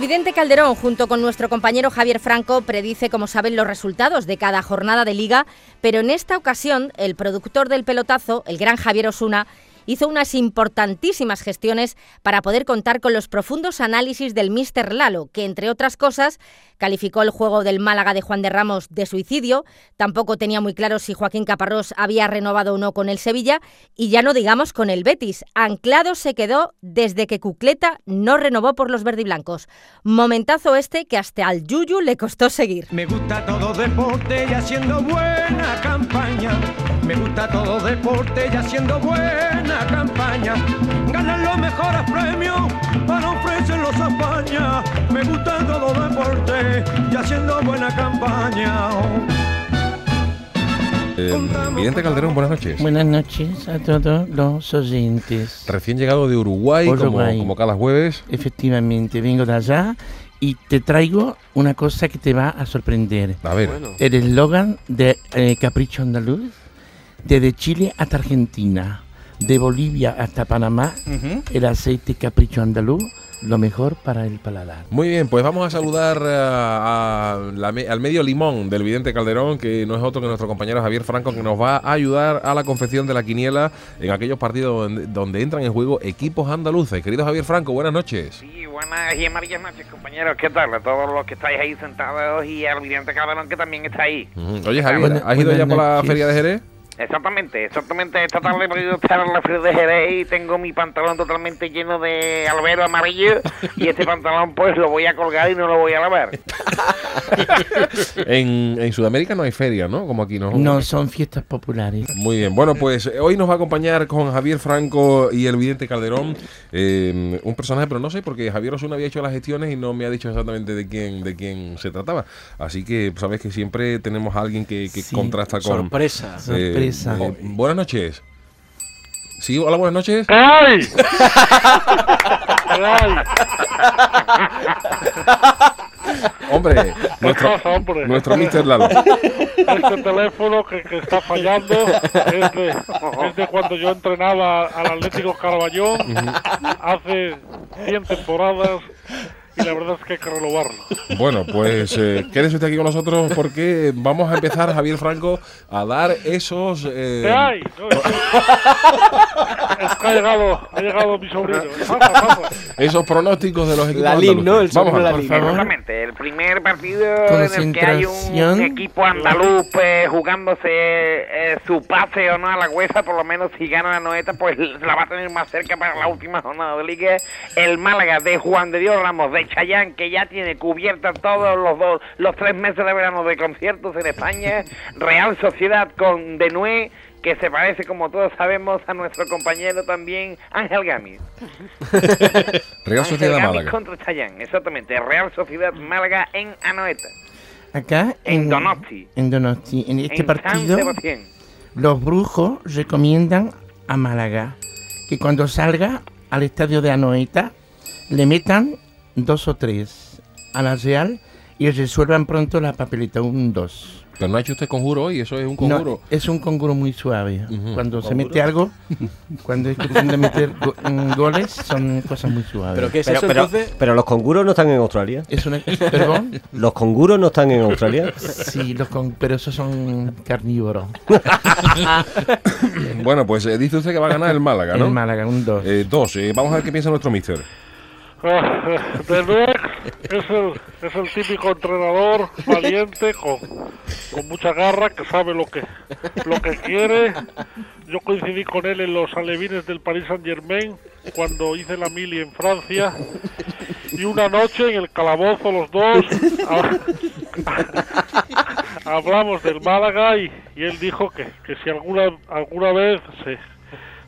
El vidente Calderón, junto con nuestro compañero Javier Franco, predice, como saben, los resultados de cada jornada de liga, pero en esta ocasión el productor del pelotazo, el gran Javier Osuna, hizo unas importantísimas gestiones para poder contar con los profundos análisis del Mr. Lalo, que entre otras cosas calificó el juego del Málaga de Juan de Ramos de suicidio, tampoco tenía muy claro si Joaquín Caparrós había renovado o no con el Sevilla, y ya no digamos con el Betis. Anclado se quedó desde que Cucleta no renovó por los verdiblancos. Momentazo este que hasta al Yuyu le costó seguir. Me gusta todo deporte y haciendo buena campaña. Me gusta todo deporte y haciendo buena campaña. Ganan los mejores premios para ofrecerlos a España. Me gusta todo deporte y haciendo buena campaña. Eh, Vidente Calderón, buenas noches. Buenas noches a todos los oyentes. Recién llegado de Uruguay, como, Uruguay. como cada jueves. Efectivamente, vengo de allá y te traigo una cosa que te va a sorprender. A ver, El eslogan de eh, Capricho Andaluz, desde Chile hasta Argentina, de Bolivia hasta Panamá, el aceite Capricho Andaluz, lo mejor para el paladar. muy bien, pues vamos a saludar eh, a la me- al medio limón del Vidente Calderón, que no es otro que nuestro compañero Javier Franco, que nos va a ayudar a la confección de la quiniela en aquellos partidos donde, donde entran en juego equipos andaluces. Querido Javier Franco, buenas noches. Sí, buenas y amarillas noches, compañeros. ¿Qué tal? A todos los que estáis ahí sentados y al vidente Calderón que también está ahí. Oye, Javier, ¿has ido ya por la feria de Jerez? Exactamente, exactamente. Esta tarde he podido estar en la feria de Jerez y tengo mi pantalón totalmente lleno de albero amarillo y este pantalón pues lo voy a colgar y no lo voy a lavar. En, en Sudamérica no hay feria, ¿no? Como aquí, ¿no? No son fiestas populares. Muy bien, bueno, pues eh, hoy nos va a acompañar con Javier Franco y el vidente Calderón eh, un personaje, pero no sé, porque Javier Osuna había hecho las gestiones y no me ha dicho exactamente de quién de quién se trataba. Así que sabes que siempre tenemos a alguien que, que Sí. contrasta con... Sorpresa. eh, Sorpresa. Eh, buenas noches. Sí, hola, buenas noches. ¡Ay! Hombre, nuestro, pasa, hombre? nuestro Mr. Lalo. Este teléfono que, que está fallando es de, es de cuando yo entrenaba al Atlético Caraballón hace 100 temporadas y la verdad es que hay que renovarlo. Bueno, pues eh, quédese usted aquí con nosotros porque vamos a empezar, Javier Franco, a dar esos... eh, ¿Qué hay? No, es, que- es que ha llegado, ha llegado mi sobrino. Pasa, pasa. esos pronósticos de los equipos Lalín, ¿no? El. Vamos a. Exactamente, el primer partido en el que hay un equipo andaluz pues, jugándose eh, su pase o no a la huesa, por lo menos si gana la noeta, pues la va a tener más cerca para la última jornada de liga. El Málaga de Juan de Dios Ramos de Chayán, que ya tiene cubierta todos los dos, los tres meses de verano de conciertos en España. Real Sociedad con Denué, que se parece, como todos sabemos, a nuestro compañero también Ángel Gamis. Real Sociedad Ángel Málaga. contra Chayán, exactamente. Real Sociedad Málaga en Anoeta. Acá En Donosti. En Donosti. En este en partido, San los brujos recomiendan a Málaga que cuando salga al estadio de Anoeta le metan dos o tres a la Real y resuelvan pronto la papeleta, un dos. Pero no ha hecho usted conjuro hoy, eso es un No, conjuro. es un conjuro muy suave. Cuando se mete algo, cuando es cuestión de meter go- goles, son cosas muy suaves. ¿Pero qué es Pero, eso pero, entonces? pero los conguros no están en Australia. Es una, perdón, Los conguros no están en Australia. sí, los con, pero esos son carnívoros. Bueno, pues eh, dice usted que va a ganar el Málaga, ¿no? El Málaga, un dos. Eh, dos. Eh, vamos a ver qué piensa nuestro mister. De nuevo es el, es el típico entrenador valiente con, con mucha garra que sabe lo que lo que quiere. Yo coincidí con él en los alevines del Paris Saint Germain cuando hice la mili en Francia y una noche en el calabozo los dos ha- hablamos del Málaga y, y él dijo que, que si alguna alguna vez se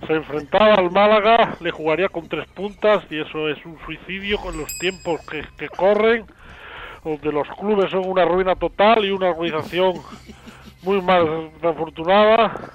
se enfrentaba al Málaga, le jugaría con tres puntas y eso es un suicidio con los tiempos que, que corren, donde los clubes son una ruina total y una organización muy más desafortunada.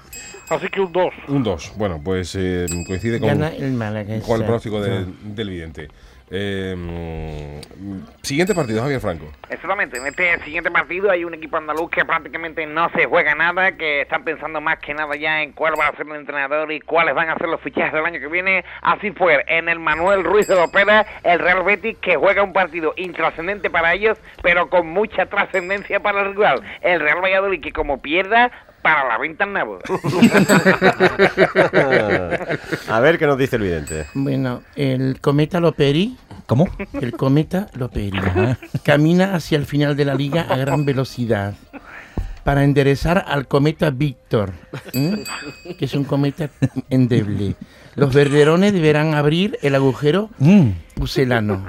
Así que un 2. Un 2. Bueno, pues eh, coincide con, el Málaga. con el exacto. pronóstico del, del vidente. Mm, siguiente partido, Javier Franco. Exactamente, en este siguiente partido hay un equipo andaluz que prácticamente no se juega nada, que están pensando más que nada ya en cuál va a ser el entrenador y cuáles van a ser los fichajes del año que viene. Así fue, en el Manuel Ruiz de Lopera, el Real Betis que juega un partido intrascendente para ellos, pero con mucha trascendencia para el rival. El Real Valladolid que como pierda, para la venta en Nabo. A ver qué nos dice el vidente. Bueno, el cometa Loperi. ¿Cómo? El cometa Loperi. Camina hacia el final de la liga a gran velocidad. Para enderezar al cometa Víctor, que es un cometa endeble. Los verderones deberán abrir el agujero Mm. Pucelano.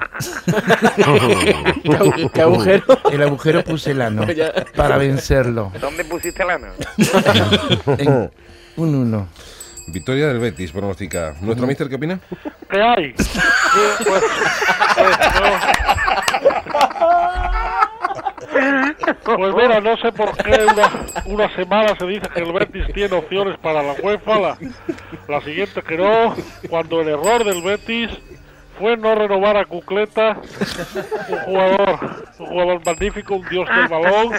¿Qué agujero? El agujero pucelano. Para vencerlo. ¿Dónde pusiste la mano? En un uno. Victoria del Betis, pronostica. ¿Nuestro mister qué opina? ¿Qué hay? Sí, pues, pues, no. Pues mira, no sé por qué una, una semana se dice que el Betis tiene opciones para la UEFA, la, la siguiente que no, cuando el error del Betis fue no renovar a Cucleta, un jugador, un jugador magnífico, un dios del balón,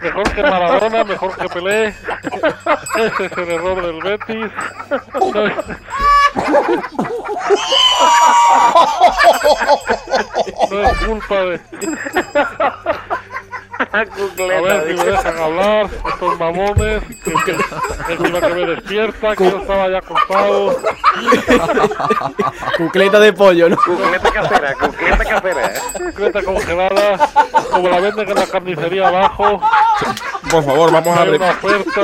mejor que Maradona, mejor que Pelé, ese es el error del Betis. No, no es culpa de... A ver si me dejan hablar, estos mamones, que, que, encima que me despierta, que yo estaba ya acostado. Cucleta de pollo, ¿no? Cucleta casera, cucleta casera. Cucleta congelada, como la venden en la carnicería abajo. Por favor, vamos a ver. una oferta.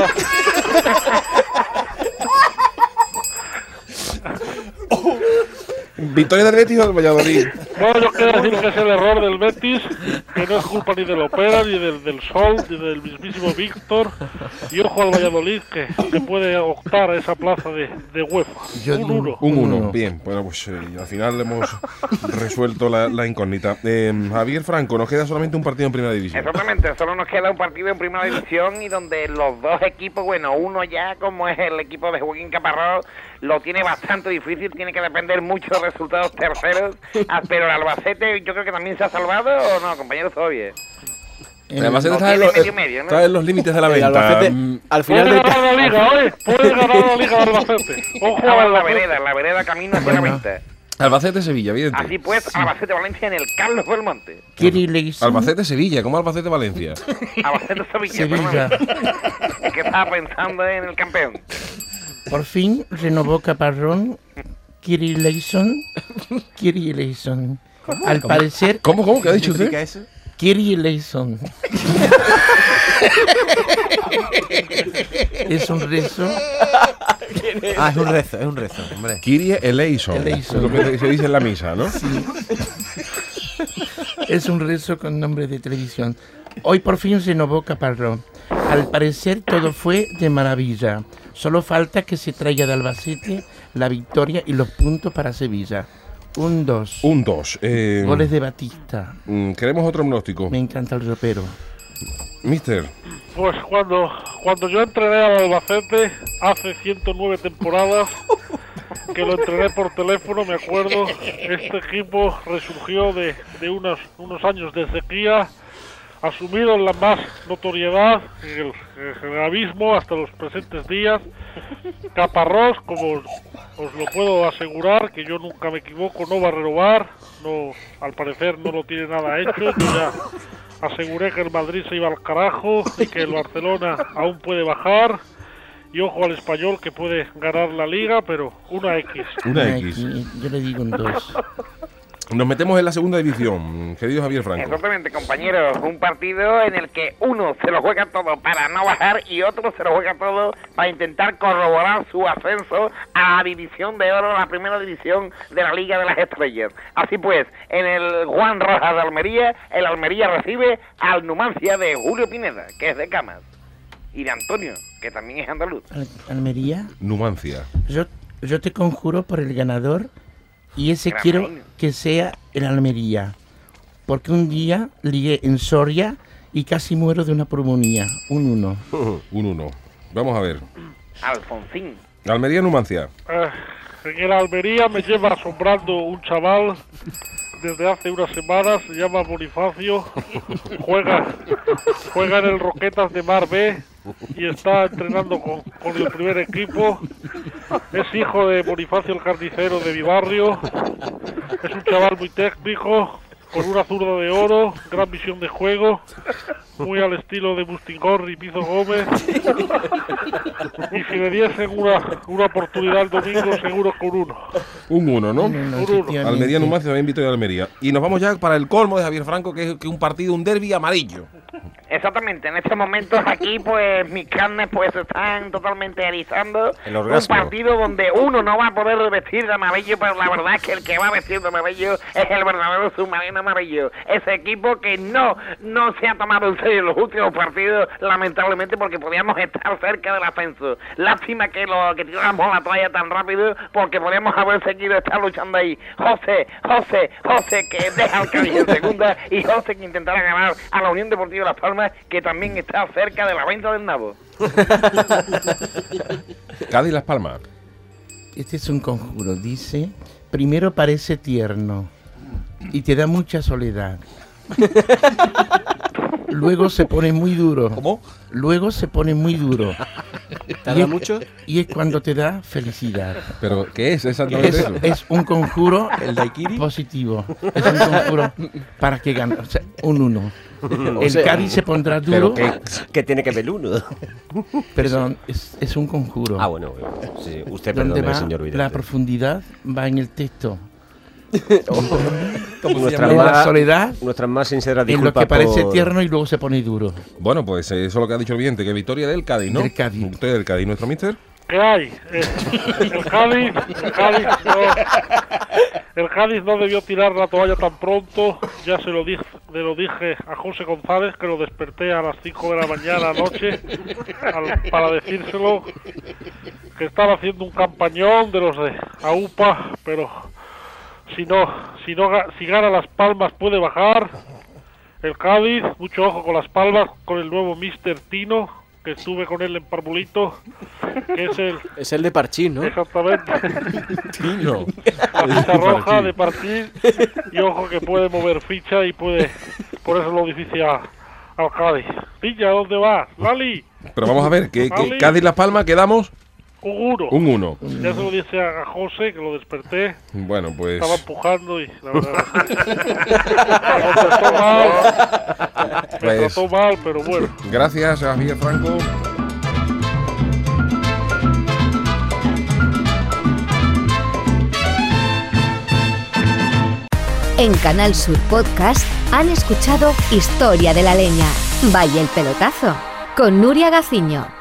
Victoria del Betis o del Valladolid. No, yo quiero decir que es el error del Betis, que no es culpa ni del Opera, ni del, del Sol, ni del mismísimo Víctor. Y ojo al Valladolid, que, que puede optar a esa plaza de, de UEFA. Yo Un digo- uno. Un Un 1. uno. Bien, bueno, pues eh, al final hemos resuelto la, la incógnita. Eh, Javier Franco, nos queda solamente un partido en primera división. Exactamente, solo nos queda un partido en primera división y donde los dos equipos, bueno, uno ya como es el equipo de Joaquín Caparrós, lo tiene bastante difícil, tiene que depender mucho de resultados terceros, Ah, pero el Albacete yo creo que también se ha salvado o no, compañero Zobie. El- no está, en los, medio medio, ¿no? está en los límites de la El venta. Albacete, Mm, al Puede final del ganar la liga, oye, puede ganar la liga Albacete. Ojo al en la Albacete. vereda, en la vereda camino hacia la venta. Albacete-Sevilla, evidente. Así pues, Albacete-Valencia en el Carlos Belmonte. Albacete-Sevilla, ¿cómo Albacete-Valencia? Albacete-Sevilla. Es que estaba pensando en el campeón. Por fin renovó Caparrón. Kiri Leison. Kiri Leison. Al parecer, ¿Cómo, cómo? ¿Qué ha dicho ¿Qué usted? eso? Kiri Leison. es un rezo. Ah, es un rezo, es un rezo, hombre. Kyrie eleison. Eleison. Es lo que se dice en la misa, ¿no? Es un rezo con nombre de televisión. Hoy por fin renovó Caparrón. Al parecer todo fue de maravilla. Solo falta que se traiga de Albacete la victoria y los puntos para Sevilla. Un 2. Un 2. Eh, Goles de Batista. mm, queremos otro pronóstico. Me encanta el ropero. Mister, Pues cuando, cuando yo entrené al Albacete hace 109 temporadas, que lo entrené por teléfono, me acuerdo, este equipo resurgió de, de unos, unos años de sequía, asumido en la más notoriedad, en el, en el abismo hasta los presentes días. Caparrós, como os lo puedo asegurar, que yo nunca me equivoco, no va a renovar, no, al parecer no lo tiene nada hecho, yo ya aseguré que el Madrid se iba al carajo y que el Barcelona aún puede bajar. Y ojo al español que puede ganar la liga, pero una X. una X. Yo le digo un 2. Nos metemos en la segunda división, querido Javier Franco. Exactamente, compañeros. Un partido en el que uno se lo juega todo para no bajar y otro se lo juega todo para intentar corroborar su ascenso a la división de oro, la primera división de la Liga de las Estrellas. Así pues, en el Juan Rojas de Almería, el Almería recibe al Numancia de Julio Pineda, que es de Camas, y de Antonio, que también es andaluz. Al- Almería. Numancia. Yo, yo te conjuro por el ganador y ese Gran quiero que sea el Almería. Porque un día ligué en Soria y casi muero de una pulmonía. Un 1. Un 1. Vamos a ver. Alfonsín. Almería Numancia. Eh, en el Almería me lleva asombrando un chaval desde hace unas semanas, se llama Bonifacio, juega, juega en el Roquetas de Mar B y está entrenando con, con el primer equipo. Es hijo de Bonifacio el carnicero de mi barrio. Es un chaval muy técnico, con una zurda de oro, gran visión de juego, muy al estilo de Bustingor y Pizo Gómez. Y si me diesen una, una oportunidad el domingo, seguro con uno. Un 1, ¿no? Un uno. Almería Numancia también Victoria de Almería. Y nos vamos ya para el colmo de Javier Franco, que es que un partido, un derby amarillo. Exactamente, en estos momentos aquí pues mis carnes pues están totalmente erizando. El Un partido donde uno no va a poder vestir de amarillo, pero la verdad es que el que va a vestir de amarillo es el verdadero submarino amarillo. Ese equipo que no, no se ha tomado en serio los últimos partidos, lamentablemente porque podíamos estar cerca del ascenso. Lástima que lo que tiramos la toalla tan rápido porque podíamos haber seguido estar luchando ahí. José, José, José que deja al Cádiz en segunda y José que intentará ganar a la Unión Deportiva Las Palmas que también está cerca de la venta del nabo. Cádiz Las Palmas. Este es un conjuro. Dice, primero parece tierno y te da mucha soledad. Luego se pone muy duro. ¿Cómo? Luego se pone muy duro. ¿Tarda Y es- mucho? Y es cuando te da felicidad. ¿Pero qué es Es, eso? es un conjuro ¿El daiquiri? positivo. Es un conjuro para que gane. O sea, un uno. O El sea, Cádiz se pondrá Pero duro. ¿qué, qué tiene que ver el uno? Perdón, es, es un conjuro. Ah, bueno, bueno. Sí, usted perdone, va señor la Vidente. profundidad va en el texto. Nuestra En la más, soledad, nuestra más sincera en lo que parece por- tierno y luego se pone duro. Bueno, pues eh, eso es lo que ha dicho el vidente, que victoria del Cádiz, ¿no? Del Cádiz. Victoria del Cádiz. ¿Nuestro mister? ¿Qué hay? Eh, el Cádiz, el Cádiz no, el Cádiz no debió tirar la toalla tan pronto. Ya se lo dije, le lo dije a José González que lo desperté a las 5 de la mañana anoche al- para decírselo que estaba haciendo un campañón de los de AUPA, pero si no, si no, si gana las Palmas puede bajar. El Cádiz, mucho ojo con las Palmas, con el nuevo Mister Tino, que estuve con él en Parvulito, que es el Es el de Parchís, ¿no? Exactamente. Tino. La ficha roja de partir. Y ojo que puede mover ficha y puede. Por eso lo dice a, al Cádiz. Pilla, ¿dónde vas? Lali, Pero vamos a ver, que, que Vale. Cádiz Las Palmas quedamos un uno. un 1. Ya se lo dice a, José, que lo desperté. Bueno, pues. Estaba empujando y la verdad. me trató mal. Me Pues- trató mal, pero bueno. Gracias, Javier Franco. En Canal Sur Podcast han escuchado Historia de la Leña. Vaya el pelotazo. Con Nuria Gaciño.